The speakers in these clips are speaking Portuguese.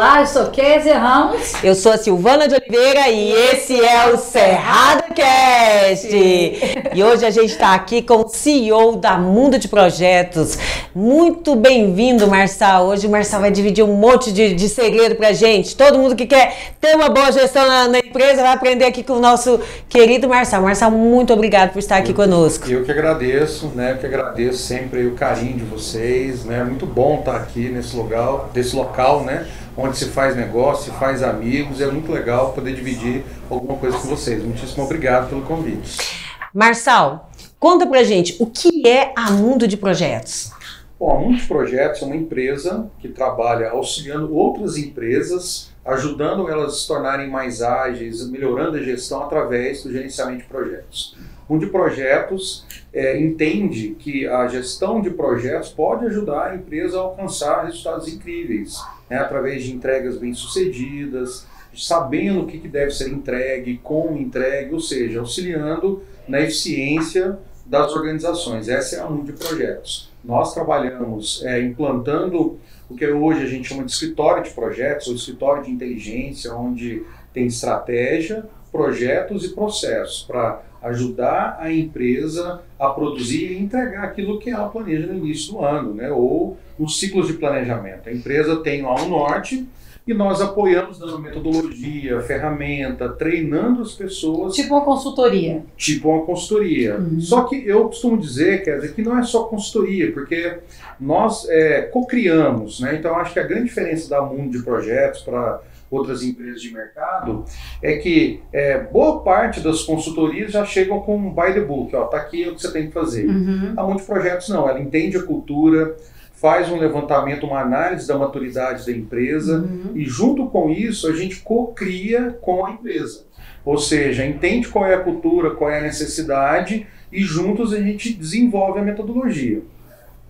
Olá, eu sou Kézia Ramos. Eu sou a Silvana de Oliveira e esse é o Cerrado Cast. E hoje a gente está aqui com o CEO da Mundo de Projetos. Muito bem-vindo, Marçal. Hoje o Marçal vai dividir um monte de, de segredo pra gente. Todo mundo que quer ter uma boa gestão na, na empresa vai aprender aqui com o nosso querido Marçal. Marçal, muito obrigado por estar aqui eu, conosco. Eu que agradeço, né? Eu que agradeço sempre o carinho de vocês, né? Muito bom estar aqui nesse lugar, desse local, né? Onde se faz negócio, se faz amigos, é muito legal poder dividir alguma coisa com vocês. Muitíssimo obrigado pelo convite. Marçal, conta pra gente o que é a Mundo de Projetos. Bom, a Mundo de Projetos é uma empresa que trabalha auxiliando outras empresas, ajudando elas a se tornarem mais ágeis, melhorando a gestão através do gerenciamento de projetos. Mundo de Projetos é, entende que a gestão de projetos pode ajudar a empresa a alcançar resultados incríveis né, através de entregas bem-sucedidas, sabendo o que, que deve ser entregue, como entregue, ou seja, auxiliando na eficiência das organizações. Essa é a um de projetos. Nós trabalhamos é, implantando o que hoje a gente chama de escritório de projetos, ou escritório de inteligência, onde tem estratégia, projetos e processos para ajudar a empresa a produzir e entregar aquilo que ela planeja no início do ano, né? ou nos ciclos de planejamento. A empresa tem lá um norte e nós apoiamos dando metodologia, ferramenta, treinando as pessoas. Tipo uma consultoria. Tipo uma consultoria. Uhum. Só que eu costumo dizer, quer dizer, que não é só consultoria, porque nós é, co-criamos, né? Então acho que a grande diferença da Mundo de Projetos para outras empresas de mercado, é que é, boa parte das consultorias já chegam com um by the book, ó, tá aqui o que você tem que fazer. Uhum. Há muitos projetos não, ela entende a cultura, faz um levantamento, uma análise da maturidade da empresa uhum. e junto com isso a gente co-cria com a empresa. Ou seja, entende qual é a cultura, qual é a necessidade e juntos a gente desenvolve a metodologia.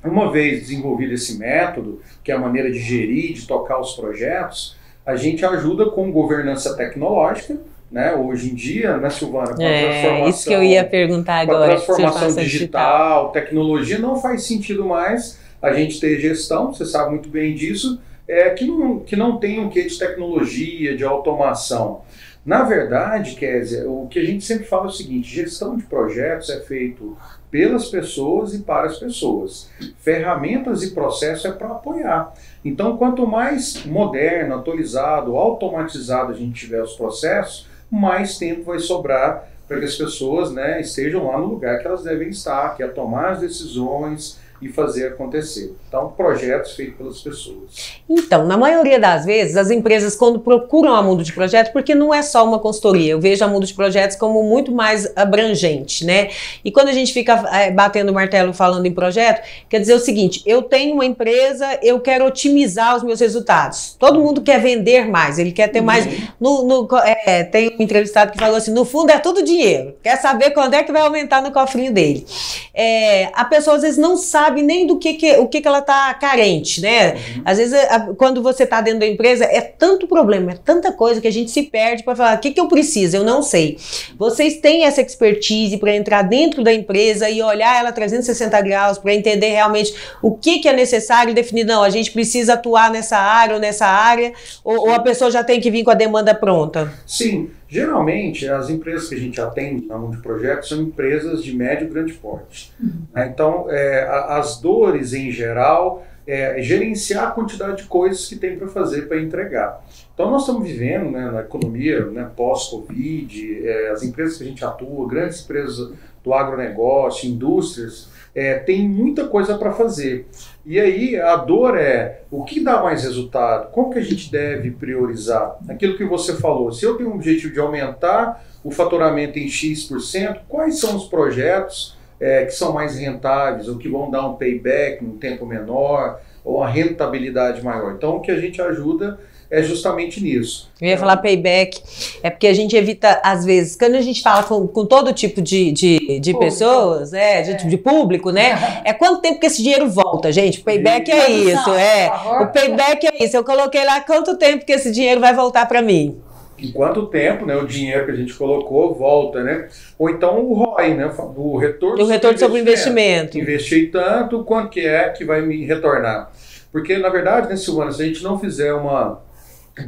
Uma vez desenvolvido esse método, que é a maneira de gerir, de tocar os projetos, a gente ajuda com governança tecnológica, né? Hoje em dia, né, Silvana? Com é, transformação, isso que eu ia perguntar agora. Com a transformação digital, digital, tecnologia, não faz sentido mais a gente ter gestão, você sabe muito bem disso, é, que, não, que não tem um quê de tecnologia, de automação. Na verdade, Kézia, o que a gente sempre fala é o seguinte: gestão de projetos é feito pelas pessoas e para as pessoas. Ferramentas e processo é para apoiar. Então, quanto mais moderno, atualizado, automatizado a gente tiver os processos, mais tempo vai sobrar para que as pessoas né, estejam lá no lugar que elas devem estar, que é tomar as decisões, e fazer acontecer. Então, projetos feitos pelas pessoas. Então, na maioria das vezes, as empresas, quando procuram a Mundo de Projetos, porque não é só uma consultoria, eu vejo a Mundo de Projetos como muito mais abrangente, né? E quando a gente fica é, batendo o martelo falando em projeto, quer dizer o seguinte: eu tenho uma empresa, eu quero otimizar os meus resultados. Todo mundo quer vender mais, ele quer ter mais. Uhum. No, no é, tem um entrevistado que falou assim: no fundo é tudo dinheiro, quer saber quando é que vai aumentar no cofrinho dele. É, a pessoa às vezes não sabe sabe nem do que, que o que, que ela está carente, né? Uhum. Às vezes, a, quando você está dentro da empresa, é tanto problema, é tanta coisa que a gente se perde para falar o que, que eu preciso, eu não sei. Vocês têm essa expertise para entrar dentro da empresa e olhar ela 360 graus para entender realmente o que, que é necessário e definir, não, a gente precisa atuar nessa área ou nessa área, ou, ou a pessoa já tem que vir com a demanda pronta? Sim. Geralmente, as empresas que a gente atende na mão de projetos são empresas de médio e grande porte. Uhum. Né? Então, é, as dores em geral é gerenciar a quantidade de coisas que tem para fazer para entregar. Então, nós estamos vivendo né, na economia né, pós-Covid, é, as empresas que a gente atua, grandes empresas do agronegócio, indústrias, é, tem muita coisa para fazer. E aí a dor é o que dá mais resultado? Como que a gente deve priorizar? Aquilo que você falou, se eu tenho um objetivo de aumentar o faturamento em X%, quais são os projetos é, que são mais rentáveis, ou que vão dar um payback num tempo menor, ou uma rentabilidade maior? Então o que a gente ajuda é justamente nisso. Eu ia falar payback, é porque a gente evita, às vezes, quando a gente fala com, com todo tipo de, de, de pessoas, né, de, de, público, né, é quanto tempo que esse dinheiro volta, gente? O payback é isso, é. O payback é isso. Eu coloquei lá quanto tempo que esse dinheiro vai voltar para mim. Em quanto tempo, né, o dinheiro que a gente colocou volta, né? Ou então o ROI, né, o retorno, o retorno sobre o investimento. Investi tanto, quanto que é que vai me retornar? Porque, na verdade, né, Silvana, se a gente não fizer uma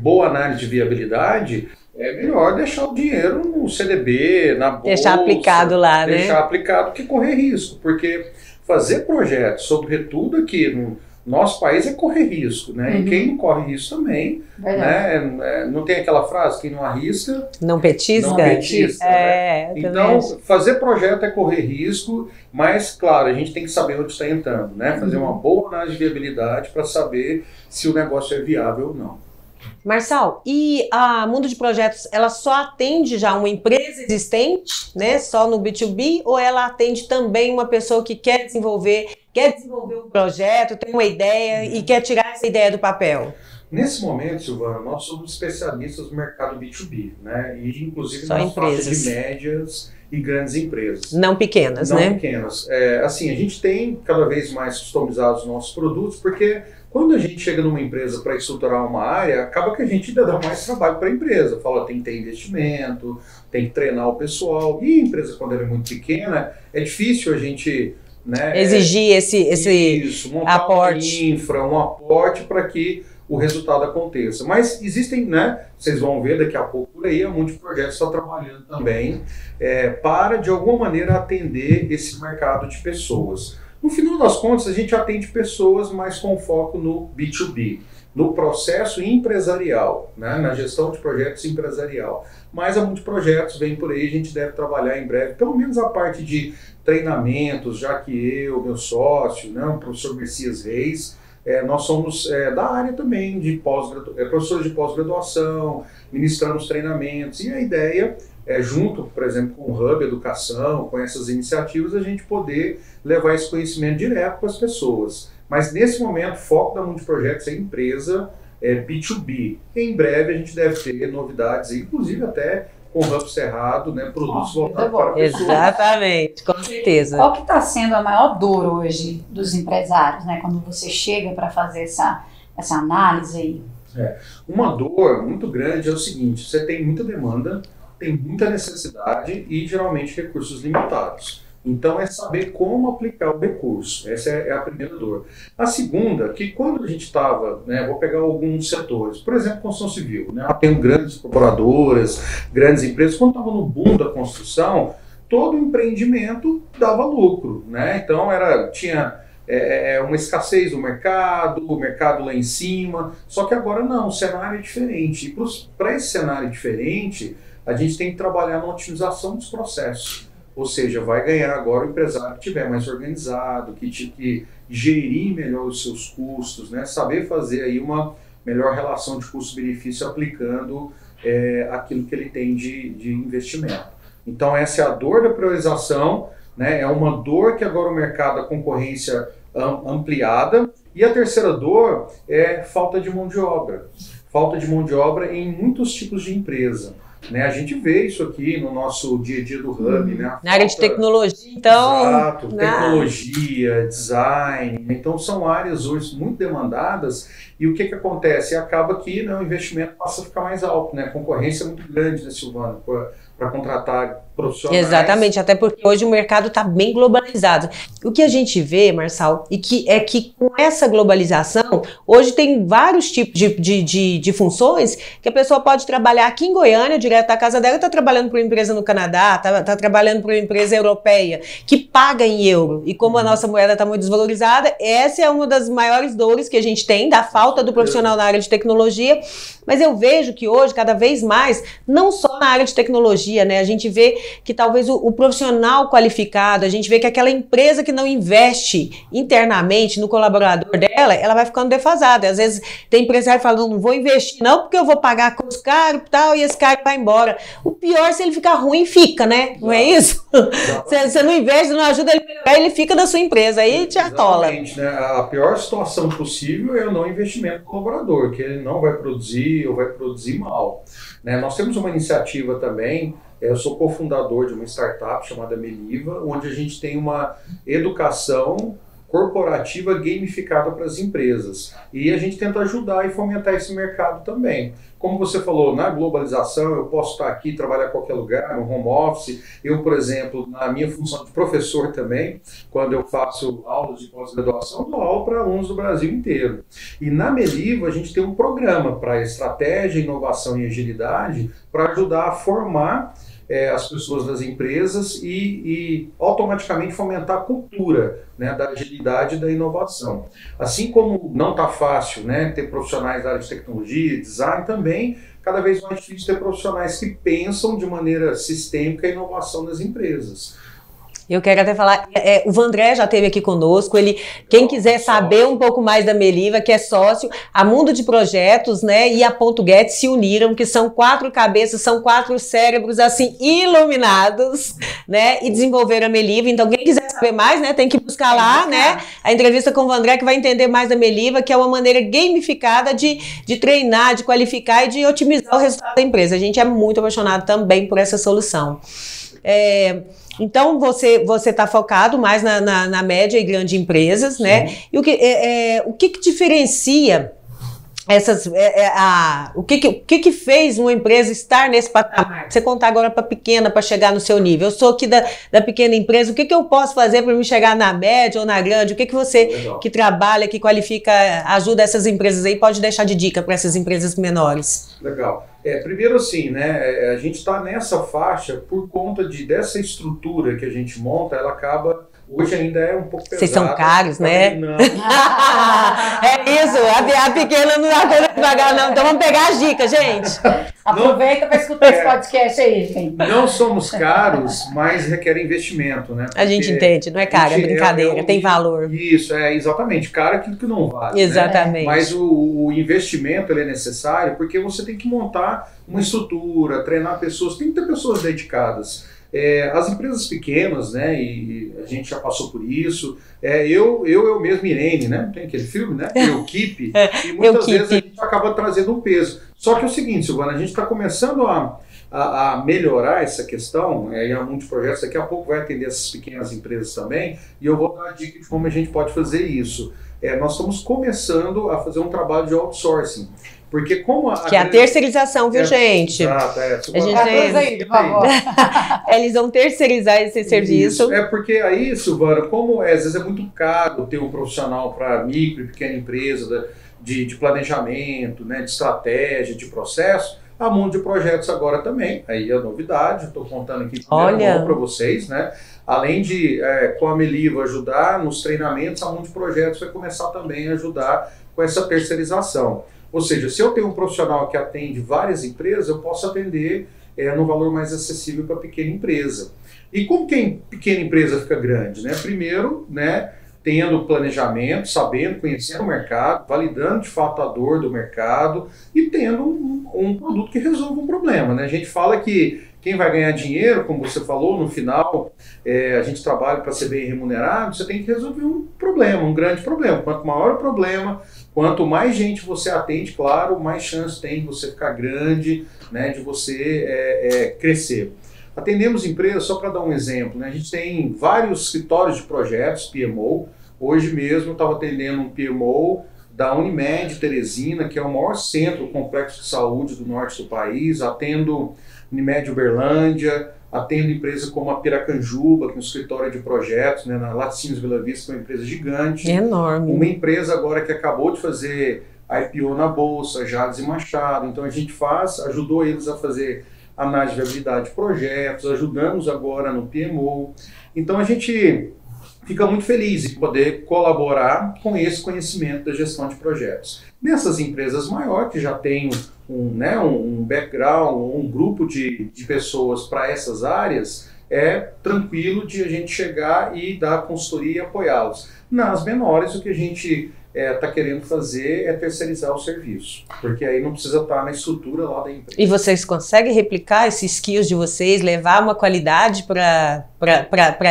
boa análise de viabilidade, é melhor deixar o dinheiro no CDB, na bolsa. Deixar aplicado lá, deixar né? Deixar aplicado que correr risco, porque fazer projetos, sobretudo aqui no nosso país, é correr risco, né? Uhum. E quem não corre risco também, né? É, não tem aquela frase, quem não arrisca... Não petisca? Não petisca, é, né? Então, fazer projeto é correr risco, mas, claro, a gente tem que saber onde está entrando, né? Fazer uhum. uma boa análise de viabilidade para saber se o negócio é viável ou não. Marçal, e a Mundo de Projetos, ela só atende já uma empresa existente, né, só no B2B, ou ela atende também uma pessoa que quer desenvolver, quer desenvolver um projeto, tem uma ideia e quer tirar essa ideia do papel? Nesse momento, Silvana, nós somos especialistas no mercado B2B, né, e inclusive só nas faixas de médias e grandes empresas. Não pequenas, Não né? Não pequenas. É, assim, a gente tem cada vez mais customizados os nossos produtos, porque quando a gente chega numa empresa para estruturar uma área, acaba que a gente ainda dá mais trabalho para a empresa. Fala, tem que ter investimento, tem que treinar o pessoal. E a empresa, quando ela é muito pequena, é difícil a gente né, exigir esse, esse isso, montar aporte. Uma infra, um aporte para que o resultado aconteça. Mas existem, né? Vocês vão ver daqui a pouco por aí, a Multiprojetos está trabalhando também é, para, de alguma maneira, atender esse mercado de pessoas. No final das contas, a gente atende pessoas, mas com foco no B2B, no processo empresarial, né, na gestão de projetos empresarial. Mas há muitos projetos, vem por aí, a gente deve trabalhar em breve, pelo menos a parte de treinamentos, já que eu, meu sócio, né, o professor Messias Reis, é, nós somos é, da área também de pós é, professores de pós-graduação, ministramos treinamentos, e a ideia é, junto, por exemplo, com o Hub Educação, com essas iniciativas, a gente poder levar esse conhecimento direto para as pessoas. Mas nesse momento, o foco da Multiprojetos é empresa é B2B. Em breve a gente deve ter novidades, inclusive até com o Hub Cerrado, né, produtos oh, voltados para pessoas. Exatamente, com certeza. Qual que está sendo a maior dor hoje dos empresários, né, quando você chega para fazer essa, essa análise aí? É. Uma dor muito grande é o seguinte, você tem muita demanda, tem muita necessidade e geralmente recursos limitados. Então é saber como aplicar o recurso. Essa é, a primeira dor. A segunda, que quando a gente estava, né, vou pegar alguns setores, por exemplo, construção civil, né, tem grandes corporadoras, grandes empresas, quando estava no boom da construção, todo empreendimento dava lucro, né? Então era tinha é, é, uma escassez no mercado, o mercado lá em cima. Só que agora não, o cenário é diferente. Para esse cenário diferente, a gente tem que trabalhar na otimização dos processos. Ou seja, vai ganhar agora o empresário que estiver mais organizado, que, que gerir melhor os seus custos, né? saber fazer aí uma melhor relação de custo-benefício aplicando é, aquilo que ele tem de, de investimento. Então essa é a dor da priorização, né? é uma dor que agora o mercado, a concorrência ampliada, e a terceira dor é falta de mão de obra. Falta de mão de obra em muitos tipos de empresa. Né? A gente vê isso aqui no nosso dia a dia do Hub. Uhum. Né? Na área de tecnologia, então. Exato, né? tecnologia, design. Então são áreas hoje muito demandadas e o que, que acontece? Acaba que né, o investimento passa a ficar mais alto, né? A concorrência é muito grande, né, Silvana? Para contratar profissionais. Exatamente, até porque hoje o mercado está bem globalizado. O que a gente vê, Marçal, e que é que com essa globalização, hoje tem vários tipos de, de, de, de funções que a pessoa pode trabalhar aqui em Goiânia, direto da casa dela, está trabalhando para uma empresa no Canadá, está tá trabalhando para uma empresa europeia, que paga em euro. E como a nossa moeda está muito desvalorizada, essa é uma das maiores dores que a gente tem, da falta do profissional na área de tecnologia. Mas eu vejo que hoje, cada vez mais, não só na área de tecnologia, né? A gente vê que talvez o, o, profissional qualificado, a gente vê que aquela empresa que não investe internamente no colaborador dela, ela vai ficando defasada. Às vezes tem empresário falando, não vou investir não, porque eu vou pagar com os caros e tal, e esse cara vai embora. O pior se ele ficar ruim, fica, né? Não é isso? Você não investe, não ajuda ele ele fica da sua empresa, aí te atola. Né? A pior situação possível é o não investimento do colaborador, que ele não vai produzir ou vai produzir mal. Né? Nós temos uma iniciativa também é, eu sou cofundador de uma startup chamada Meliva, onde a gente tem uma educação corporativa gamificada para as empresas. E a gente tenta ajudar e fomentar esse mercado também. Como você falou, na globalização, eu posso estar aqui, trabalhar em qualquer lugar, no home office. Eu, por exemplo, na minha função de professor também, quando eu faço aulas de pós-graduação, dou aula para alunos do Brasil inteiro. E na Melivo, a gente tem um programa para estratégia, inovação e agilidade para ajudar a formar é, as pessoas das empresas e, e, automaticamente fomentar a cultura né, da agilidade e da inovação. Assim como não está fácil né, ter profissionais da área de tecnologia, design, também cada vez mais difícil ter profissionais que pensam de maneira sistêmica a inovação das empresas. Eu quero até falar, é, o Vandré já esteve aqui conosco, ele, quem quiser saber um pouco mais da Meliva, que é sócio, a Mundo de Projetos, né, e a Ponto se uniram, que são quatro cabeças, são quatro cérebros, assim, iluminados, né, e desenvolveram a Meliva, então quem quiser saber mais, né, tem que buscar lá, né, a entrevista com o Vandré, que vai entender mais da Meliva, que é uma maneira gamificada de, de treinar, de qualificar e de otimizar o resultado da empresa. A gente é muito apaixonado também por essa solução. É, então você você está focado mais na, na, na, média e grande empresas, né? Sim. E o que é, é, o que, que diferencia essas é, é, a, o que, que, o que, que fez uma empresa estar nesse patamar? Você contar agora para pequena para chegar no seu nível. Eu sou aqui da, da pequena empresa, o que, que eu posso fazer para me chegar na média ou na grande? O que, que você Legal. que trabalha, que qualifica, ajuda essas empresas aí, pode deixar de dica para essas empresas menores? Legal. É, primeiro assim, né, é, a gente está nessa faixa por conta de dessa estrutura que a gente monta, ela acaba Hoje ainda é um pouco pesado. Vocês são caros, né? Não. é isso, a, a pequena não dá conta de pagar, não. Então vamos pegar as dicas, gente. Aproveita para escutar é, esse podcast aí, gente. Não somos caros, mas requer investimento, né? Porque a gente entende, não é caro, é brincadeira, é, é, tem valor. Isso, é exatamente. Caro é aquilo que não vale. Né? Exatamente. Né? Mas o, o investimento ele é necessário porque você tem que montar uma estrutura, treinar pessoas, tem que ter pessoas dedicadas. É, as empresas pequenas, né, e a gente já passou por isso, é, eu, eu, eu mesmo, Irene, né, tem aquele filme, né, eu Keep, é, e muitas vezes a gente acaba trazendo um peso. Só que é o seguinte, Silvana, a gente está começando a, a, a, melhorar essa questão, é, e há muitos projetos, daqui a pouco vai atender essas pequenas empresas também, e eu vou dar a dica de como a gente pode fazer isso. É, nós estamos começando a fazer um trabalho de outsourcing. Porque como a, que é a terceirização, viu, é, gente? Exato, é. A gente tem... aí, por favor. Eles vão terceirizar esse serviço. Isso. É porque aí, Silvana, como é, às vezes é muito caro ter um profissional para micro e pequena empresa de, de planejamento, né, de estratégia, de processo, a Mundo de Projetos agora também. Aí é a novidade, estou contando aqui para vocês, né? Além de, é, com a Meliva ajudar nos treinamentos, a Mundo de Projetos vai começar também a ajudar com essa terceirização. Ou seja, se eu tenho um profissional que atende várias empresas, eu posso atender é, no valor mais acessível para a pequena empresa. E como que a pequena empresa fica grande? Né? Primeiro, né, tendo planejamento, sabendo, conhecendo o mercado, validando de fato a dor do mercado e tendo um, um produto que resolva um problema. Né? A gente fala que quem vai ganhar dinheiro, como você falou, no final é, a gente trabalha para ser bem remunerado, você tem que resolver um problema, um grande problema. Quanto maior o problema, Quanto mais gente você atende, claro, mais chance tem de você ficar grande, né, de você é, é, crescer. Atendemos empresas, só para dar um exemplo, né, a gente tem vários escritórios de projetos, PMO. Hoje mesmo estava atendendo um PMO da Unimed Teresina, que é o maior centro complexo de saúde do norte do país. Atendo Unimed Uberlândia, atendo empresas como a Piracanjuba, que é um escritório de projetos, né, na Laticínios Vila Vista, que é uma empresa gigante. Enorme. Uma empresa agora que acabou de fazer IPO na Bolsa, Jales e Machado. Então a gente faz, ajudou eles a fazer análise de viabilidade de projetos, ajudamos agora no PMO. Então a gente fica muito feliz em poder colaborar com esse conhecimento da gestão de projetos. Nessas empresas maiores, que já têm um, né, um background, um grupo de, de pessoas para essas áreas, é tranquilo de a gente chegar e dar consultoria e apoiá-los. Nas menores, o que a gente está é, tá querendo fazer é terceirizar o serviço, porque aí não precisa estar tá na estrutura lá da empresa. E vocês conseguem replicar esses skills de vocês, levar uma qualidade para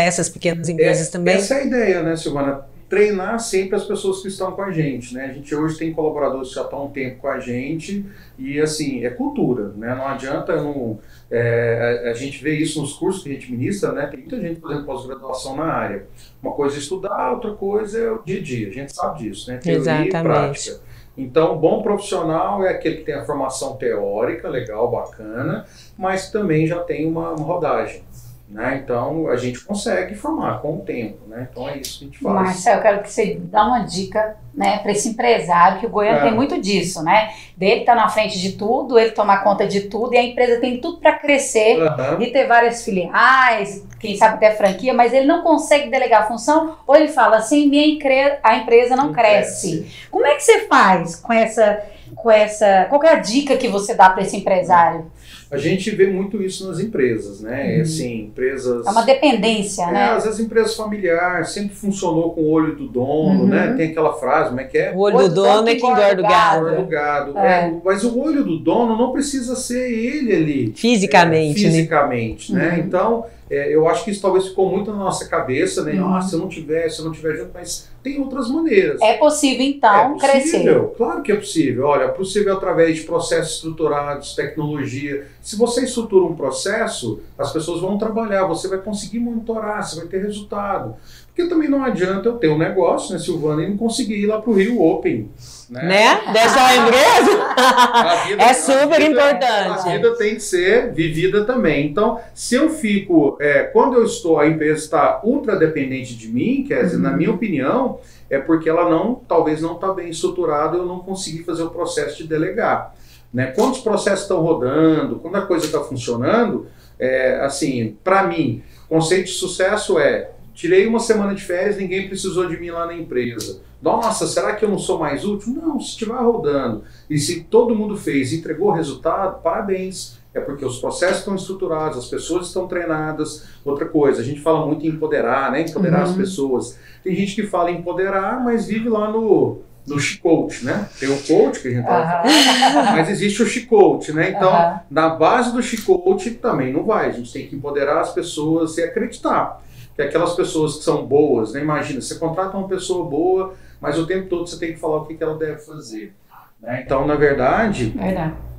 essas pequenas empresas é, também? Essa é a ideia, né, Silvana? Treinar sempre as pessoas que estão com a gente, né? A gente hoje tem colaboradores que já estão um tempo com a gente e, assim, é cultura, né? Não adianta, não, é, a, gente vê isso nos cursos que a gente ministra, né? Tem muita gente fazendo pós-graduação na área. Uma coisa é estudar, outra coisa é o dia a dia, a gente sabe disso, né? Teoria Exatamente. e prática. Então, bom profissional é aquele que tem a formação teórica, legal, bacana, mas também já tem uma, uma rodagem. Né? Então a gente consegue formar com o tempo, né? Então é isso que a gente faz. Marcelo, eu quero que você dê uma dica né, para esse empresário, que o Goiânia é. tem muito disso, né? Dele estar tá na frente de tudo, ele tomar conta de tudo, e a empresa tem tudo para crescer uhum. e ter várias filiais, quem sabe até franquia, mas ele não consegue delegar a função, ou ele fala assim, minha a empresa não, não cresce. cresce. Como é que você faz com essa, com essa. Qual é a dica que você dá para esse empresário? A gente vê muito isso nas empresas, né? Uhum. Assim, empresas. É uma dependência, é, né? Às vezes empresa familiar sempre funcionou com o olho do dono, né? uhum. né? Tem aquela frase, como é que é? O olho, do dono é que engorda o gado. Engorda o gado. É. É, mas o olho do dono não precisa ser ele ali. Fisicamente. É, fisicamente, né? né? Uhum. Então é, eu acho que isso talvez ficou muito na nossa cabeça, né? Uhum. Nossa, se eu não tiver, se eu não tiver junto, mas tem outras maneiras. É possível, então, é possível, crescer. Claro que é possível. Olha, é possível através de processos estruturados, tecnologia. Se você estrutura um processo, as pessoas vão trabalhar, você vai conseguir monitorar, você vai ter resultado. Porque também não adianta eu ter um negócio, né, Silvana, e não conseguir ir lá para o Rio Open. Né? né? Dessa empresa? Vida, é super a vida, importante. A vida tem que ser vivida também. Então, se eu fico, é, quando eu estou, a empresa está ultra dependente de mim, quer dizer, uhum. na minha opinião, é porque ela não, talvez não está bem estruturada, eu não consegui fazer o processo de delegar. Né? Quando os processos estão rodando, quando a coisa está funcionando, é, assim, para mim, conceito de sucesso é Tirei uma semana de férias, ninguém precisou de mim lá na empresa. Nossa, será que eu não sou mais útil? Não, se estiver rodando e se todo mundo fez e entregou o resultado, parabéns. É porque os processos estão estruturados, as pessoas estão treinadas. Outra coisa, a gente fala muito em empoderar, né? Empoderar uhum. as pessoas. Tem gente que fala em empoderar, mas vive lá no, no chicote, né? Tem o coach que a gente tava falando, mas existe o chicote, né? Então, na base do chicote também não vai. A gente tem que empoderar as pessoas e acreditar que aquelas pessoas que são boas, né? Imagina, você contrata uma pessoa boa, mas o tempo todo você tem que falar o que, que ela deve fazer. Né? Então, na verdade,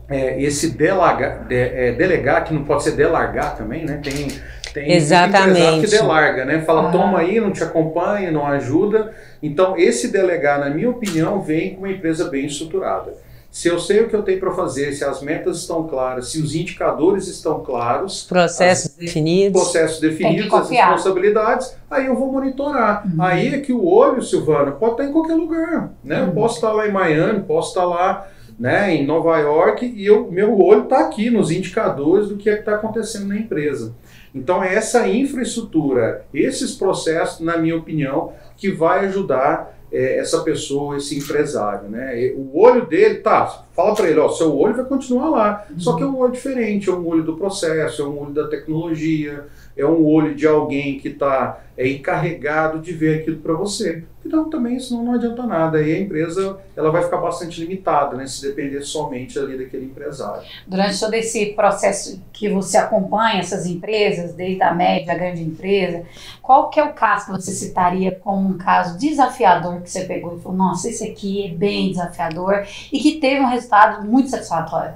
é, esse delaga, de, é, delegar, que não pode ser delargar também, né? Tem, tem Exatamente. que delarga, né? Fala, toma aí, não te acompanha, não ajuda. Então, esse delegar, na minha opinião, vem com uma empresa bem estruturada. Se eu sei o que eu tenho para fazer, se as metas estão claras, se os indicadores estão claros, processos as, definidos, processos definidos, as responsabilidades, aí eu vou monitorar. Uhum. Aí é que o olho, Silvana, pode estar em qualquer lugar, né? Uhum. Eu posso estar lá em Miami, posso estar lá, né, em Nova York e eu, meu olho está aqui nos indicadores do que é está acontecendo na empresa. Então é essa infraestrutura, esses processos, na minha opinião, que vai ajudar é, essa pessoa, esse empresário, né? O olho dele, tá, fala para ele, ó, seu olho vai continuar lá, uhum. só que é um olho diferente, é um olho do processo, é um olho da tecnologia, é um olho de alguém que está é, encarregado de ver aquilo para você. Então também isso não, não adianta nada. Aí a empresa ela vai ficar bastante limitada, né, se depender somente ali daquele empresário. Durante todo esse processo que você acompanha essas empresas, desde a média, a grande empresa, qual que é o caso que você citaria como um caso desafiador que você pegou e falou, nossa, esse aqui é bem desafiador e que teve um resultado muito satisfatório?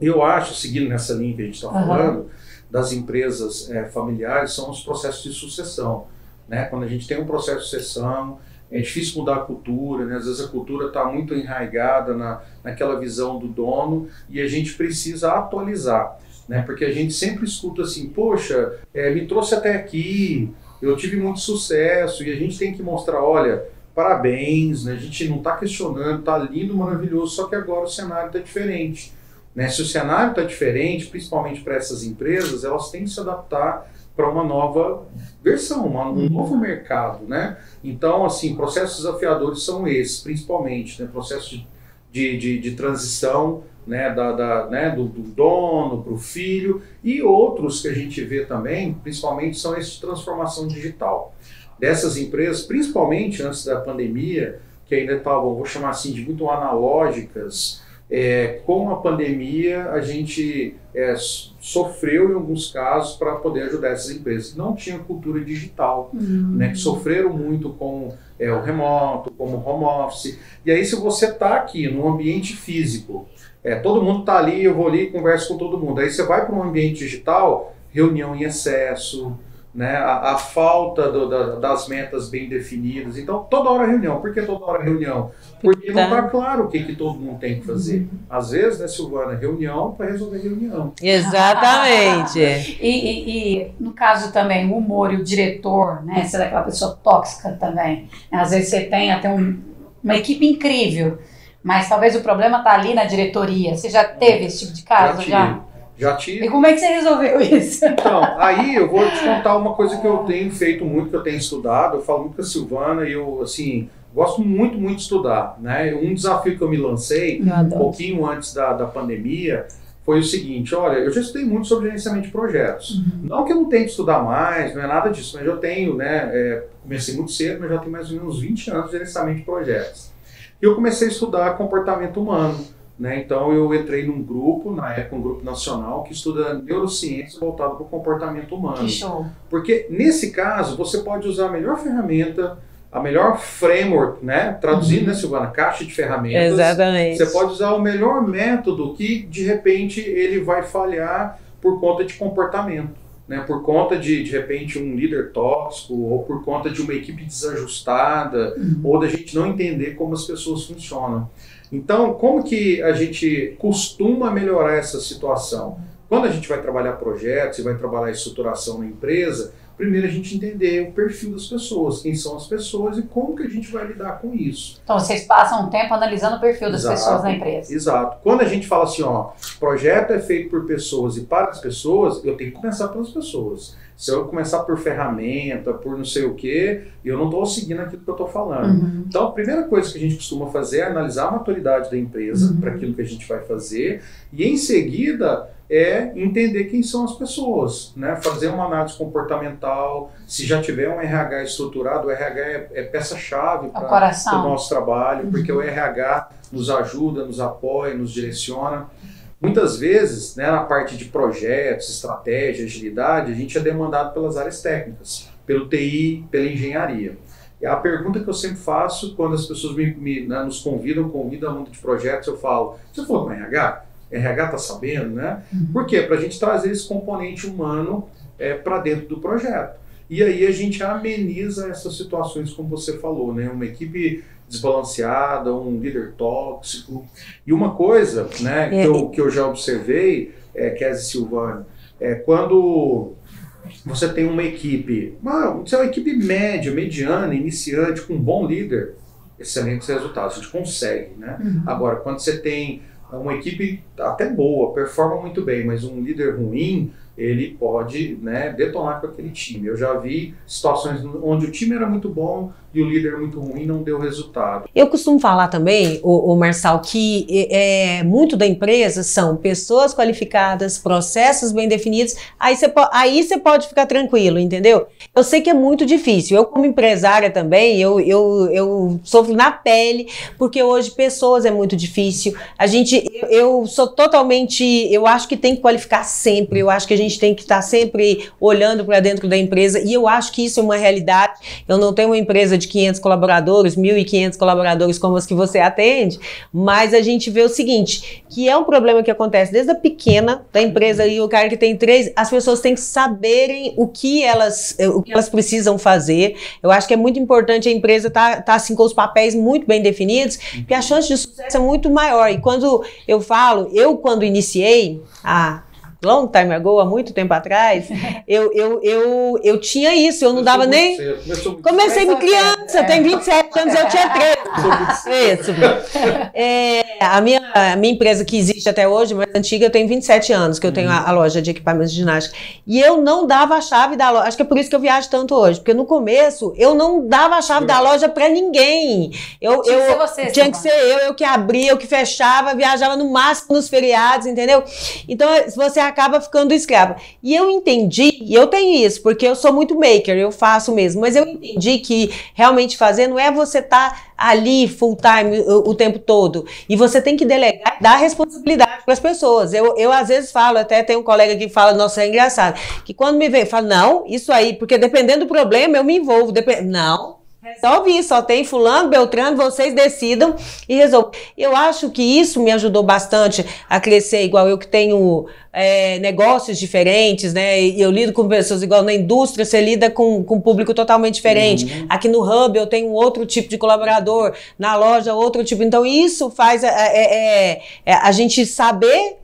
Eu acho, seguindo nessa linha que a gente está uhum. falando, das empresas é, familiares são os processos de sucessão. Né? Quando a gente tem um processo de sucessão, é difícil mudar a cultura, né? às vezes a cultura está muito enraigada na, naquela visão do dono e a gente precisa atualizar. Né? Porque a gente sempre escuta assim, poxa, é, me trouxe até aqui, eu tive muito sucesso, e a gente tem que mostrar, olha, parabéns, né? a gente não está questionando, está lindo, maravilhoso, só que agora o cenário está diferente. Né? Se o cenário está diferente, principalmente para essas empresas, elas têm que se adaptar para uma nova versão, uma, um uhum. novo mercado. Né? Então, assim, processos desafiadores são esses, principalmente, né? processos de, de, de, de transição né, da, da, né, do, do dono para o filho, e outros que a gente vê também, principalmente, são esses de transformação digital. Dessas empresas, principalmente antes da pandemia, que ainda estavam, vou chamar assim, de muito analógicas, é, com a pandemia, a gente é, sofreu em alguns casos para poder ajudar essas empresas que não tinham cultura digital, uhum. né, que sofreram muito com é, o remoto, como o home office. E aí, se você está aqui no ambiente físico, é, todo mundo está ali, eu vou ali e converso com todo mundo. Aí você vai para um ambiente digital, reunião em excesso, né, a, a falta do, da, das metas bem definidas. Então, toda hora reunião. Por que toda hora reunião? Porque não está claro o que, que todo mundo tem que fazer. Às vezes, né, Silvana, reunião para resolver reunião. Exatamente. e, e, e, no caso também, o humor e o diretor, né, você é daquela pessoa tóxica também. Às vezes você tem até um, uma equipe incrível, mas talvez o problema está ali na diretoria. Você já teve esse tipo de caso? Já? já? Já tive. E como é que você resolveu isso? Então, aí eu vou te contar uma coisa que eu tenho feito muito, que eu tenho estudado. Eu falo muito com a Silvana e eu, assim, gosto muito, muito de estudar. Né? Um desafio que eu me lancei, um pouquinho antes da, da pandemia, foi o seguinte: olha, eu já estudei muito sobre gerenciamento de projetos. Uhum. Não que eu não tenha que estudar mais, não é nada disso, mas eu tenho, né? É, comecei muito cedo, mas já tenho mais ou menos 20 anos de gerenciamento de projetos. E eu comecei a estudar comportamento humano. Né? Então eu entrei num grupo, na época um grupo nacional, que estuda neurociência voltado para o comportamento humano. Que show. Porque nesse caso você pode usar a melhor ferramenta, a melhor framework, né? Traduzindo, uhum. né, Silvana? Caixa de ferramentas. Exatamente. Você pode usar o melhor método que de repente ele vai falhar por conta de comportamento. Né, por conta de, de repente, um líder tóxico, ou por conta de uma equipe desajustada, uhum. ou da gente não entender como as pessoas funcionam. Então, como que a gente costuma melhorar essa situação? Quando a gente vai trabalhar projetos e vai trabalhar estruturação na empresa, primeiro a gente entender o perfil das pessoas, quem são as pessoas e como que a gente vai lidar com isso. Então vocês passam um tempo analisando o perfil das exato, pessoas na empresa. Exato. Quando a gente fala assim, ó, projeto é feito por pessoas e para as pessoas, eu tenho que começar pelas pessoas. Se eu começar por ferramenta, por não sei o quê, eu não estou seguindo aquilo que eu estou falando. Uhum. Então, a primeira coisa que a gente costuma fazer é analisar a maturidade da empresa uhum. para aquilo que a gente vai fazer e, em seguida, é entender quem são as pessoas, né? fazer uma análise comportamental. Se já tiver um RH estruturado, o RH é, é peça-chave para o nosso trabalho, porque o RH nos ajuda, nos apoia, nos direciona. Muitas vezes, né, na parte de projetos, estratégia, agilidade, a gente é demandado pelas áreas técnicas, pelo TI, pela engenharia. E a pergunta que eu sempre faço quando as pessoas me, me né, nos convidam, convidam a mundo de projetos, eu falo: você falou com RH? RH está sabendo, né? Uhum. Por quê? Para a gente trazer esse componente humano é, para dentro do projeto. E aí a gente ameniza essas situações, como você falou, né? Uma equipe desbalanceada, um líder tóxico. E uma coisa né, que, eu, que eu já observei, é, Kézia Silvana, é quando você tem uma equipe, uma, você é uma equipe média, mediana, iniciante, com um bom líder, excelentes resultados, a gente consegue. Né? Uhum. Agora, quando você tem uma equipe até boa, performa muito bem, mas um líder ruim, ele pode né, detonar com aquele time. Eu já vi situações onde o time era muito bom e o líder muito ruim não deu resultado. Eu costumo falar também, o, o Marçal, que é, é, muito da empresa são pessoas qualificadas, processos bem definidos, aí você aí você pode ficar tranquilo, entendeu? Eu sei que é muito difícil. Eu, como empresária também, eu, eu, eu sofro na pele, porque hoje pessoas é muito difícil. A gente, eu, sou totalmente, eu acho que tem que qualificar sempre, eu acho que a gente tem que estar sempre olhando para dentro da empresa, e eu acho que isso é uma realidade. Eu não tenho uma empresa de 500 colaboradores, 1.500 colaboradores como os que você atende, mas a gente vê o seguinte, que é um problema que acontece desde a pequena da empresa e o cara que tem três, as pessoas têm que saberem o que elas, o que elas precisam fazer. Eu acho que é muito importante a empresa estar tá, tá, assim com os papéis muito bem definidos, porque a chance de sucesso é muito maior. E quando eu falo, eu quando iniciei, a long time ago, há muito tempo atrás, eu, eu, eu, eu tinha isso, eu não dava nem. Comecei com criança, é. tem 27 anos, eu tinha 13. Isso. É, a, minha, a minha empresa que existe até hoje, mais antiga, eu tenho 27 anos, que eu tenho a, a loja de equipamentos de ginástica. E eu não dava a chave da loja. Acho que é por isso que eu viajo tanto hoje, porque no começo eu não dava a chave da loja para ninguém. Eu, tinha eu, que ser você, tinha que ser eu, eu que abria, eu que fechava, viajava no máximo nos feriados, entendeu? Então, você acaba ficando escravo. E eu entendi, e eu tenho isso, porque eu sou muito maker, eu faço mesmo, mas eu entendi que realmente fazer não é você estar tá ali full time o, o, tempo todo. E você tem que delegar, dar responsabilidade para as pessoas. Eu, eu às vezes falo, até tem um colega que fala, nossa, é engraçado, que quando me vem, fala, não, isso aí, porque dependendo do problema eu me envolvo. Dep não, Resolve isso, só tem fulano, Beltrano, vocês decidam e resolvam. Eu acho que isso me ajudou bastante a crescer, igual eu que tenho é, negócios diferentes, né? E eu lido com pessoas igual na indústria, você lida com, com um público totalmente diferente. Uhum. Aqui no Hub eu tenho outro tipo de colaborador, na loja outro tipo. Então isso faz é, é, é, é a gente saber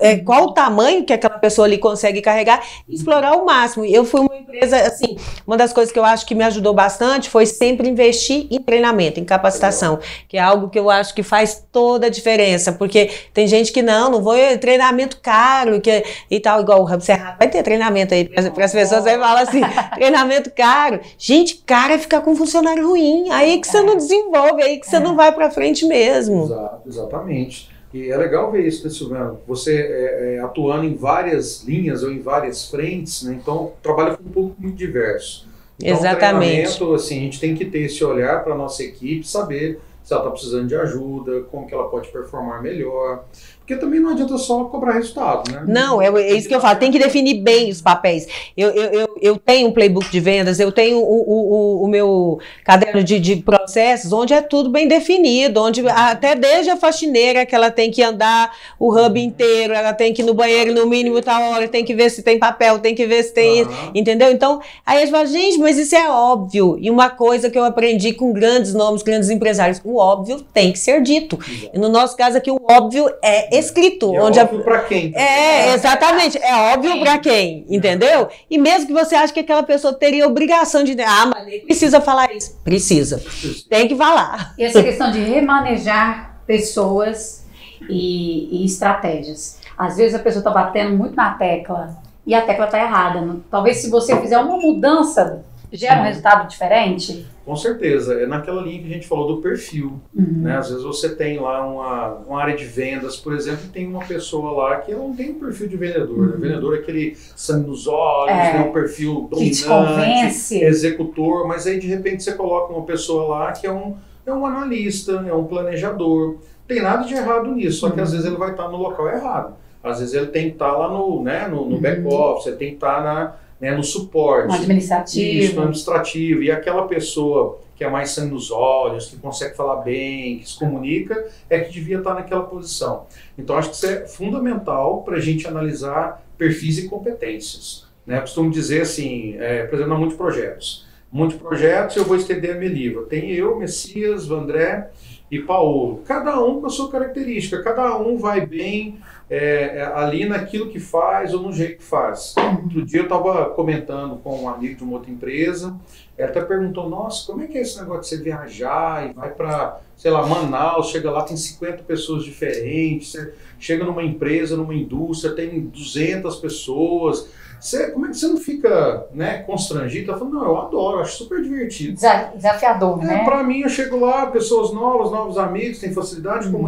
é, qual o tamanho que aquela pessoa ali consegue carregar e explorar o máximo. Eu fui uma empresa, assim, uma das coisas que eu acho que me ajudou bastante foi sempre investir em treinamento, em capacitação, que é algo que eu acho que faz toda a diferença, porque tem gente que não, não vou treinamento caro que, e tal, igual o Cerrado. Vai ter treinamento aí para as pessoas aí fala assim, treinamento caro. Gente, cara é ficar com funcionário ruim. Aí que você não desenvolve, aí que você não vai para frente mesmo. Exatamente. E é legal ver isso, né? Você é, é, atuando em várias linhas ou em várias frentes, né? Então, trabalha com um público muito diverso. Então, Exatamente. assim, a gente tem que ter esse olhar para a nossa equipe, saber se ela está precisando de ajuda, como que ela pode performar melhor. Porque também não adianta só cobrar resultado, né? Não, é, é isso que eu falo, tem que definir bem os papéis. Eu, eu, eu, eu tenho um playbook de vendas, eu tenho o, o, o meu caderno de, de processos, onde é tudo bem definido, onde até desde a faxineira que ela tem que andar o hub inteiro, ela tem que ir no banheiro no mínimo tal hora, tem que ver se tem papel, tem que ver se tem uhum. isso, entendeu? Então, aí gente fala, gente, mas isso é óbvio. E uma coisa que eu aprendi com grandes nomes, grandes empresários, o óbvio tem que ser dito. E no nosso caso aqui, o óbvio é escrito. É onde é óbvio a... para quem? É, exatamente. É óbvio para quem, entendeu? E mesmo que você ache que aquela pessoa teria obrigação de. Ah, mas precisa falar isso. Precisa. Tem que falar. E essa questão de remanejar pessoas e, e estratégias. Às vezes a pessoa está batendo muito na tecla e a tecla está errada. Talvez se você fizer uma mudança gera um resultado diferente? Com certeza. É naquela linha que a gente falou do perfil. Uhum. Né? Às vezes você tem lá uma, uma área de vendas, por exemplo, e tem uma pessoa lá que não tem um perfil de vendedor. Uhum. O vendedor é aquele sangue nos olhos, é, né? um perfil dominante, executor, mas aí de repente você coloca uma pessoa lá que é um, é um analista, é um planejador. Tem nada de errado nisso, só que às uhum. vezes ele vai estar no local errado. Às vezes ele tem que estar lá no, né, no, no uhum. back-office, ele tem que estar na né, no suporte. No administrativo. Isso, no administrativo. E aquela pessoa que é mais sangue nos olhos, que consegue falar bem, que se comunica, é que devia estar naquela posição. Então, acho que isso é fundamental para a gente analisar perfis e competências. Né? Eu costumo dizer assim, é, por exemplo, há muitos projetos. Muitos projetos, eu vou estender a Meliva. Tem eu, Messias, Vandré e Paulo. Cada um com a sua característica, cada um vai bem é, é, ali naquilo que faz ou no jeito que faz. Outro dia eu estava comentando com um amigo de uma outra empresa, ele até perguntou, nossa, como é que é esse negócio de você viajar e vai para, sei lá, Manaus, chega lá, tem 50 pessoas diferentes, você chega numa empresa, numa indústria, tem 200 pessoas, você, como é que você não fica né, constrangido? Ela falou, não, eu adoro, acho super divertido. Desafiador, é, né? Para mim, eu chego lá, pessoas novas, novos amigos, tem facilidade de uhum.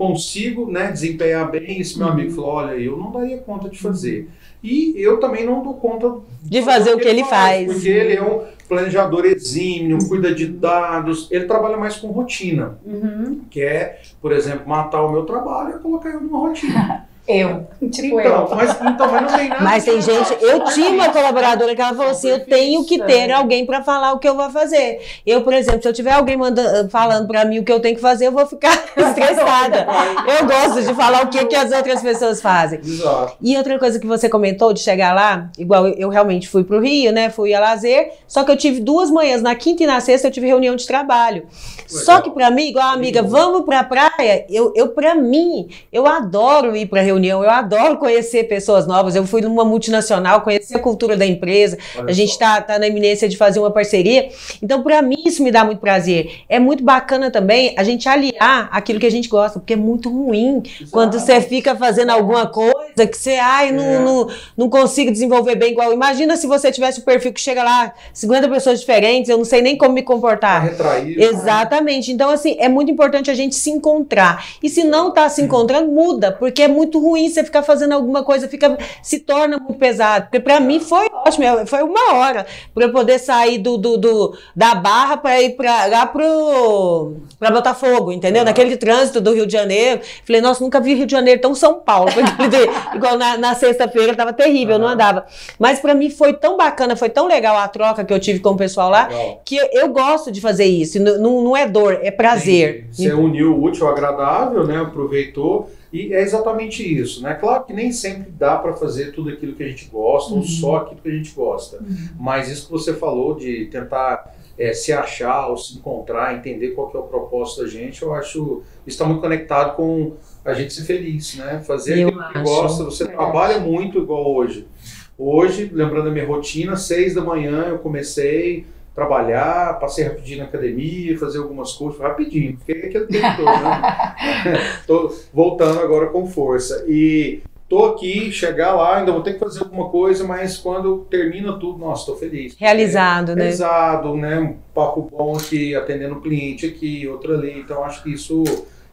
Consigo né, desempenhar bem. Esse meu uhum. amigo falou: olha, eu não daria conta de fazer. E eu também não dou conta de fazer o que ele faz, Porque ele é um planejador exímio, cuida de dados, ele trabalha mais com rotina. Uhum. Que é, por exemplo, matar o meu trabalho e colocar eu numa rotina. Eu. Tipo então, eu. Mas, então, mas não tem nada. Mas tem gente. Eu tinha uma colaboradora que ela falou assim: eu tenho que ter alguém para falar o que eu vou fazer. Eu, por exemplo, se eu tiver alguém mandando, falando para mim o que eu tenho que fazer, eu vou ficar estressada. Eu gosto de falar o que, que as outras pessoas fazem. Exato. E outra coisa que você comentou de chegar lá, igual eu, eu realmente fui para o Rio, né? Fui a lazer, só que eu tive duas manhãs, na quinta e na sexta, eu tive reunião de trabalho. Legal. Só que para mim, igual a amiga, vamos para a praia, eu, eu para mim, eu adoro ir para reunião. Eu adoro conhecer pessoas novas. Eu fui numa multinacional, conhecer a cultura da empresa. Olha a gente está tá na iminência de fazer uma parceria. Então, para mim, isso me dá muito prazer. É muito bacana também a gente aliar aquilo que a gente gosta, porque é muito ruim Exato. quando você fica fazendo alguma coisa que você, ai, não, é. não, não consigo desenvolver bem igual. Imagina se você tivesse o perfil que chega lá, 50 pessoas diferentes, eu não sei nem como me comportar. É retraído. Exatamente. Então, assim, é muito importante a gente se encontrar. E se não tá se encontrando, muda, porque é muito ruim você ficar fazendo alguma coisa, fica, se torna muito pesado. Porque para mim foi ótimo, foi uma hora para eu poder sair do, do, do da barra para ir pra, lá pro para Botafogo, entendeu? Naquele trânsito do Rio de Janeiro. Falei, nossa, nunca vi Rio de Janeiro tão São Paulo. igual na, na sexta-feira, tava terrível, eu não andava. Mas para mim foi tão bacana, foi tão legal a troca que eu tive com o pessoal lá, legal. que eu, gosto de fazer isso. Não, não é dor, é prazer. Você uniu o útil ao agradável, né? Aproveitou. E é exatamente isso, né? Claro que nem sempre dá para fazer tudo aquilo que a gente gosta, uhum. ou só aquilo que a gente gosta. Uhum. Mas isso que você falou de tentar é, se achar ou se encontrar, entender qual que é o propósito da gente, eu acho está muito conectado com a gente ser feliz, né? Fazer eu aquilo acho. que gosta. Você trabalha muito igual hoje. Hoje, lembrando a minha rotina, seis da manhã eu comecei a trabalhar, passei rapidinho na academia, fazer algumas coisas, rapidinho, fiquei aquele tempo todo, né? Tô voltando agora com força. E tô aqui, chegar lá, ainda vou ter que fazer alguma coisa, mas quando termina tudo, nossa, tô feliz. Realizado, é, né? Realizado, né? Um papo bom aqui, atendendo o cliente aqui, outro ali. Então, acho que isso,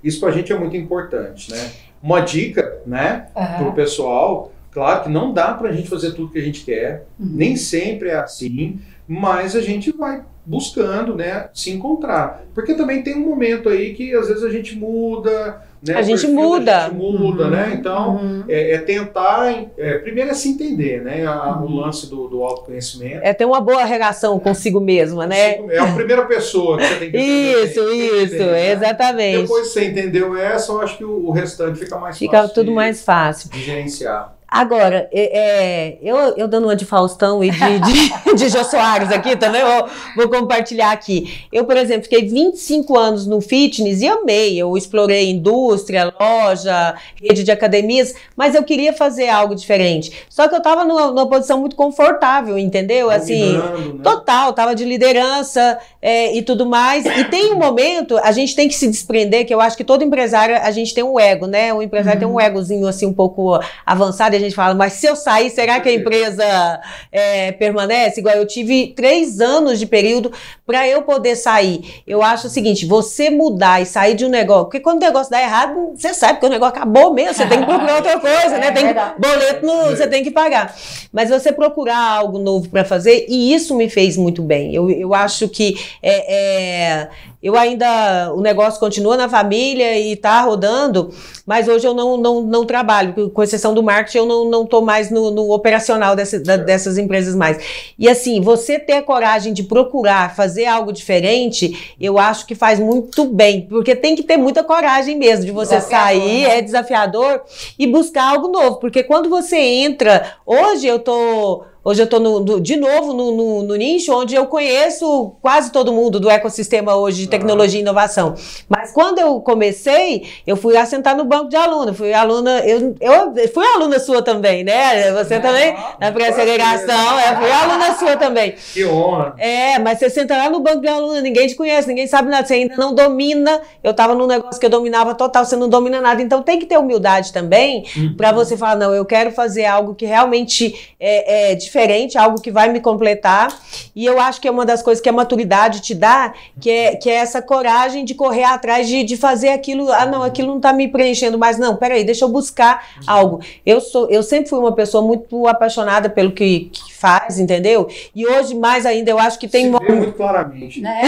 isso pra gente é muito importante, né? Uma dica, né, uhum. pro pessoal Claro que não dá para a gente fazer tudo que a gente quer, uhum. nem sempre é assim, mas a gente vai buscando, né, se encontrar. Porque também tem um momento aí que às vezes a gente muda, né, a gente muda, a gente muda, uhum. né? Então uhum. é, é, tentar, é, primeiro é se entender, né? A, o uhum. lance do, do, autoconhecimento. É ter uma boa relação consigo mesma, né? É a primeira pessoa que você tem que Isso, isso, entender, né? exatamente. Depois que você entendeu essa, eu acho que o, o restante fica mais fica fácil. Fica tudo de, mais fácil. De gerenciar. Agora, é, é, eu, eu dando uma de Faustão e de, de, de Jô Soares aqui também, vou, vou, compartilhar aqui. Eu, por exemplo, fiquei 25 anos no fitness e amei. Eu explorei indústria, loja, rede de academias, mas eu queria fazer algo diferente. Só que eu estava numa, numa, posição muito confortável, entendeu? Assim, né? total, tava de liderança é, e tudo mais. E tem um momento, a gente tem que se desprender, que eu acho que todo empresário, a gente tem um ego, né? O empresário uhum. tem um egozinho assim um pouco avançado a gente fala, mas se eu sair, será que a empresa é, permanece? Igual eu tive três anos de período para eu poder sair. Eu acho o seguinte: você mudar e sair de um negócio, porque quando o negócio dá errado, você sabe que o negócio acabou mesmo, você tem que procurar outra coisa, né? Tem que, boleto no, você tem que pagar. Mas você procurar algo novo para fazer, e isso me fez muito bem. Eu, eu acho que é, é eu ainda, o negócio continua na família e está rodando, mas hoje eu não, não, não trabalho, com exceção do marketing, eu não estou mais no, no operacional dessa, da, dessas empresas mais. E assim, você ter a coragem de procurar fazer algo diferente, eu acho que faz muito bem, porque tem que ter muita coragem mesmo de você sair, né? é desafiador, e buscar algo novo, porque quando você entra, hoje eu tô Hoje eu estou de novo no, no, no, nicho onde eu conheço quase todo mundo do ecossistema hoje de tecnologia e inovação. Mas quando eu comecei, eu fui lá sentar no banco de aluna. Fui aluna, eu, eu fui aluna sua também, né? Você ah, também, na pré-aceleração. Eu fui aluna sua também. Que honra. É, mas você senta lá no banco de aluna, ninguém te conhece, ninguém sabe nada, você ainda não domina. Eu estava num negócio que eu dominava total, você não domina nada. Então tem que ter humildade também uhum. para você falar, não, eu quero fazer algo que realmente é, é diferente diferente, algo que vai me completar. E eu acho que é uma das coisas que a maturidade te dá, que é, que é essa coragem de correr atrás de, de fazer aquilo. Ah, não, aquilo não está me preenchendo mais. Não, peraí, deixa eu buscar algo. Eu sou, eu sempre fui uma pessoa muito apaixonada pelo que, que faz, entendeu? E hoje, mais ainda, eu acho que tem. Se muito claramente. Né?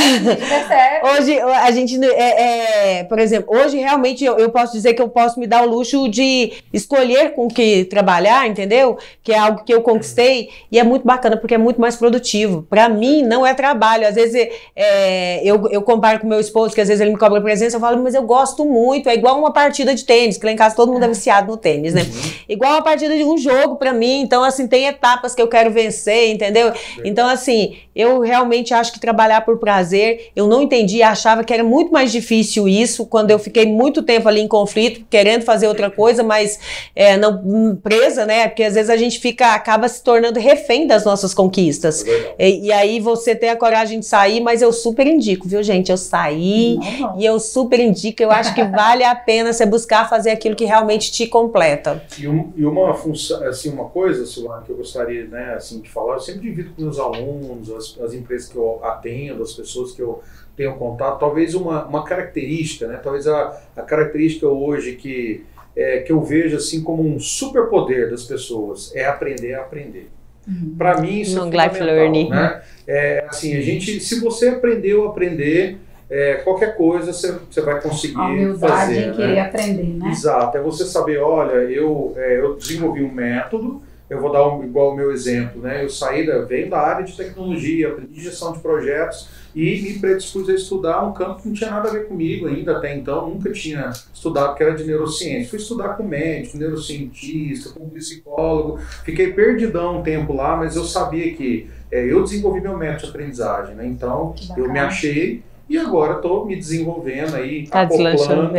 Hoje, a gente, é, é, por exemplo, hoje realmente eu, eu posso dizer que eu posso me dar o luxo de escolher com que trabalhar, entendeu? Que é algo que eu conquistei e é muito bacana porque é muito mais produtivo. Para mim, não é trabalho. Às vezes é, eu, eu comparo com meu esposo, que às vezes ele me cobra presença, eu falo, mas eu gosto muito. É igual uma partida de tênis, que lá em casa todo mundo é viciado no tênis, né? Uhum. Igual uma partida de um jogo para mim. Então, assim, tem etapas que eu quero ver vencer, entendeu? Então, assim, eu realmente acho que trabalhar por prazer, eu não entendi, achava que era muito mais difícil isso, quando eu fiquei muito tempo ali em conflito, querendo fazer outra coisa, mas é, não presa, né? Porque às vezes a gente fica, acaba se tornando refém das nossas conquistas. É e, e, aí você tem a coragem de sair, mas eu super indico, viu, gente? Eu saí não, não. e eu super indico, eu acho que vale a pena você buscar fazer aquilo que realmente te completa. E, um, e uma função, assim, uma coisa, Silvana, que eu gostaria, né, assim, de falar, eu sempre divido com meus alunos, as, as empresas que eu atendo, as pessoas que eu tenho contato, talvez uma, uma característica, né, talvez a, a característica hoje que, é, que eu vejo assim como um superpoder das pessoas é aprender a aprender. Uhum. Para mim isso Long é fundamental, learning. né? É, assim, a gente, se você aprendeu a aprender, é, qualquer coisa você, vai conseguir a humildade fazer. em querer né? aprender, né? Exato, é você saber, olha, eu, é, eu desenvolvi um método, eu vou dar um, igual o meu exemplo, né? Eu saí da, venho da área de tecnologia, aprendi gestão de projetos e me predispus a estudar um campo que não tinha nada a ver comigo ainda até então, nunca tinha estudado, que era de neurociência. Fui estudar com médico, neurocientista, com psicólogo, fiquei perdidão um tempo lá, mas eu sabia que é, eu desenvolvi meu método de aprendizagem, né? Então eu me achei e agora estou me desenvolvendo aí, tá acoplando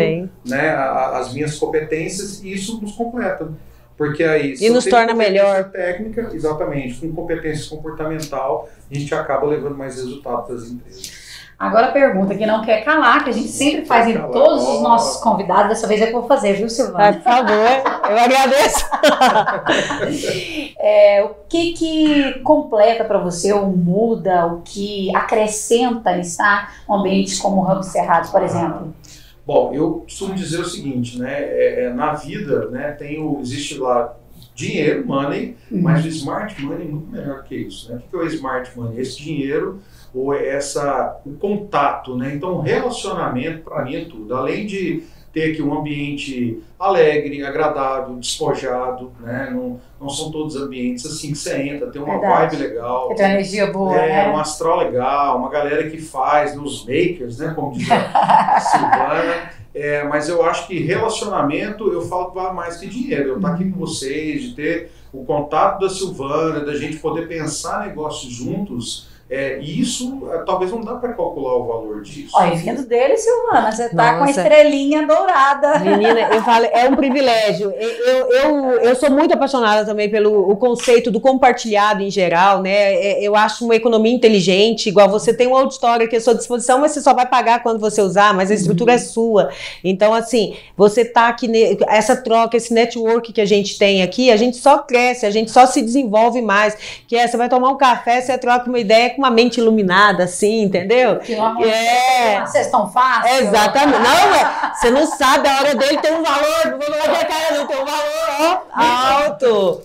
né, as minhas competências e isso nos completa. Porque aí, e nos torna melhor. Técnica, exatamente, com competência comportamental, a gente acaba levando mais resultado para as empresas. Agora a pergunta que não quer calar, que a gente sempre faz em todos os nossos convidados, dessa vez é que eu vou fazer, viu, Silvana? por favor, eu agradeço. é, o que que completa para você, ou muda, o que acrescenta estar um ambiente como o Ramos Cerrados, por exemplo? Bom, eu costumo dizer o seguinte, né? É, é, na vida, né, tem o, existe lá dinheiro, money, uhum. mas o smart money é muito melhor que isso. Né? O que é o smart money? Esse dinheiro ou é essa o contato, né? Então, o relacionamento para mim é tudo. Além de ter aqui um ambiente alegre, agradável, despojado, né? Não, não são todos ambientes assim que você entra, tem uma Verdade. vibe legal. Tem uma energia boa, é, né? um astral legal, uma galera que faz, nos makers, né? Como diz a Silvana. É, mas eu acho que relacionamento, eu falo vale mais que dinheiro. Eu estar aqui com vocês, de ter o contato da Silvana, da gente poder pensar negócios juntos, é, e isso, é, talvez não dá para calcular o valor disso. Olha, vindo dele, Silvana, você está com a estrelinha dourada. Menina, eu falo, é um privilégio. Eu, eu, eu sou muito apaixonada também pelo o conceito do compartilhado em geral, né? É, eu acho uma economia inteligente, igual você tem um auditório aqui à sua disposição, mas você só vai pagar quando você usar, mas a estrutura uhum. é sua. Então, assim, você tá aqui, essa troca, esse network que a gente tem aqui, a gente só cresce, a gente só se desenvolve mais. Que é, você vai tomar um café, você troca uma ideia uma mente iluminada, assim, entendeu? Que é. Vocês estão fácil. Exatamente. Não, é. Você não sabe, a hora dele tem um valor, não vou falar cara, não tem um valor ó, alto.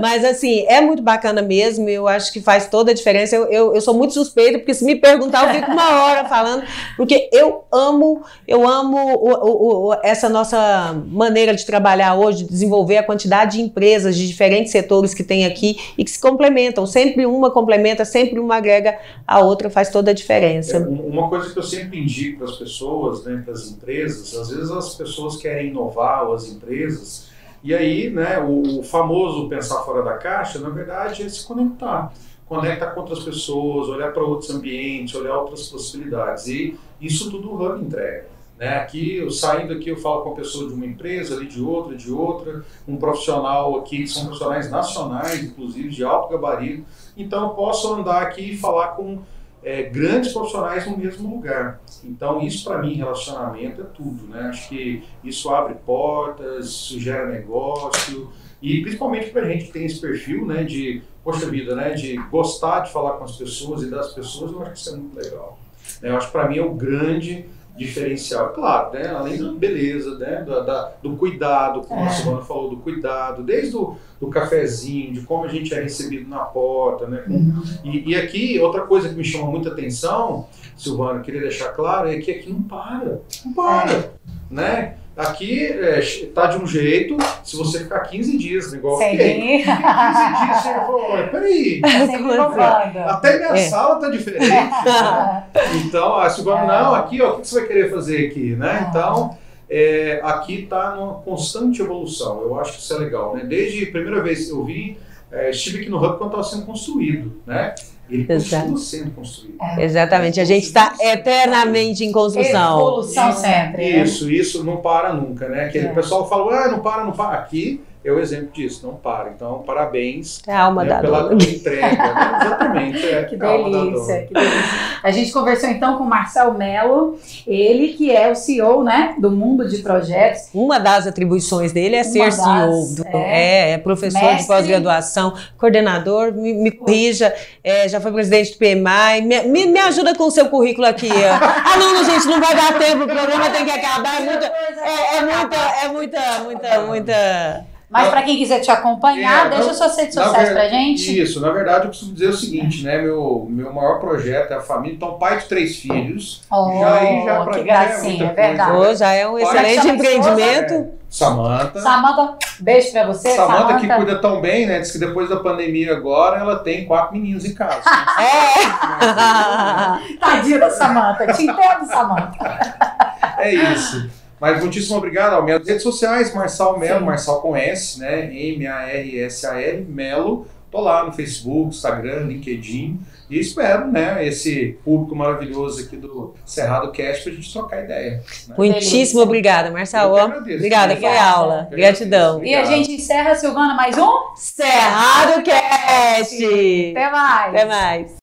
Mas assim, é muito bacana mesmo, eu acho que faz toda a diferença. Eu, eu, eu sou muito suspeita, porque se me perguntar, eu fico uma hora falando, porque eu amo, eu amo o, o, o, essa nossa maneira de trabalhar hoje, de desenvolver a quantidade de empresas de diferentes setores que tem aqui e que se complementam. Sempre uma complementa, sempre uma agrega a outra, faz toda a diferença. É, uma coisa que eu sempre indico para as pessoas, né, para as empresas, às vezes as pessoas querem inovar, ou as empresas, e aí né, o, o famoso pensar fora da caixa, na verdade, é se conectar conecta com outras pessoas, olhar para outros ambientes, olhar outras possibilidades. E isso tudo o Hub entrega. Né? Aqui, eu saindo aqui, eu falo com a pessoa de uma empresa, ali de outra, de outra, um profissional aqui, são profissionais nacionais, inclusive, de alto gabarito, então eu posso andar aqui e falar com é, grandes profissionais no mesmo lugar. Então isso para mim relacionamento é tudo, né? Acho que isso abre portas, isso gera negócio e principalmente para gente que tem esse perfil, né? De poxa vida, né? De gostar de falar com as pessoas e das pessoas, eu acho que isso é muito legal. Eu acho que para mim é o grande diferencial. Claro, né? além da beleza, né? Da, da do cuidado, como é. a Silvana falou, do cuidado, desde o do cafezinho, de como a gente é recebido na porta. Né? Uhum. E, e, aqui, outra coisa que me chama muita atenção, Silvana, queria deixar claro, é que aqui não para. Não para. É. Né? Aqui está é, de um jeito, se você ficar 15 dias, igual Sim. fiquei. 15 dias, você fala, peraí. Tá Até minha é. sala tá diferente. né? Então, a Silvana, é. não, aqui, ó, o que você vai querer fazer aqui? Né? Então, é, aqui está numa constante evolução. Eu acho que isso é legal. Né? Desde a primeira vez que eu vi, é, estive aqui no Hub quando estava sendo construído, né? Ele Exato. continua sendo construído. É. Exatamente, a gente está eternamente em construção. Evolução sempre. né? Isso, isso não para nunca, né? Aquele É. pessoal fala, ah, não para, não para. Aqui é o exemplo disso, não para. Então, parabéns É a alma né, da pela dona. entrega. né? Exatamente. É, Que delícia, dona. que delícia. A gente conversou então com o Marcel Melo, ele que é o CEO né, do mundo de projetos. Uma das atribuições dele é Uma ser das, CEO, do- é. é, é professor Mestre. de pós-graduação, coordenador, me, me corrija, é, já foi presidente do PMI, me, me, me ajuda com o seu currículo aqui. Ah, não, não, gente, não vai dar tempo, o programa tem que acabar, é muita, é, é muita, é muita, muita, muita... Mas para quem quiser te acompanhar, É, deixa não- suas redes sociais pra gente. Isso, na verdade eu costumo dizer o seguinte, né? Meu, meu maior projeto é a família, então pai de três filhos. Oh, já aí, já mim, já é gracinha, muita é verdade. coisa. Pô, já é um excelente empreendimento. É, Samanta. Samanta, beijo pra você, Samanta Samanta. que cuida tão bem, né? Diz que depois da pandemia agora ela tem quatro meninos em casa. É. Tadinha da Samanta, te entendo, Samanta. É isso. Mas muitíssimo obrigado. Ó, minhas redes sociais, Marçal Melo, Sim. Marçal com S, né? M-A-R-S-A-L, Melo. Tô lá no Facebook, Instagram, LinkedIn. E espero, né, esse público maravilhoso aqui do Cerrado Cast pra gente trocar ideia. né? Muitíssimo Delícia. obrigada, agradeço. Obrigada, foi aula. Gratidão. agradeço. E a gente encerra, Silvana, mais um? Cerrado Cast! Até mais. Até mais.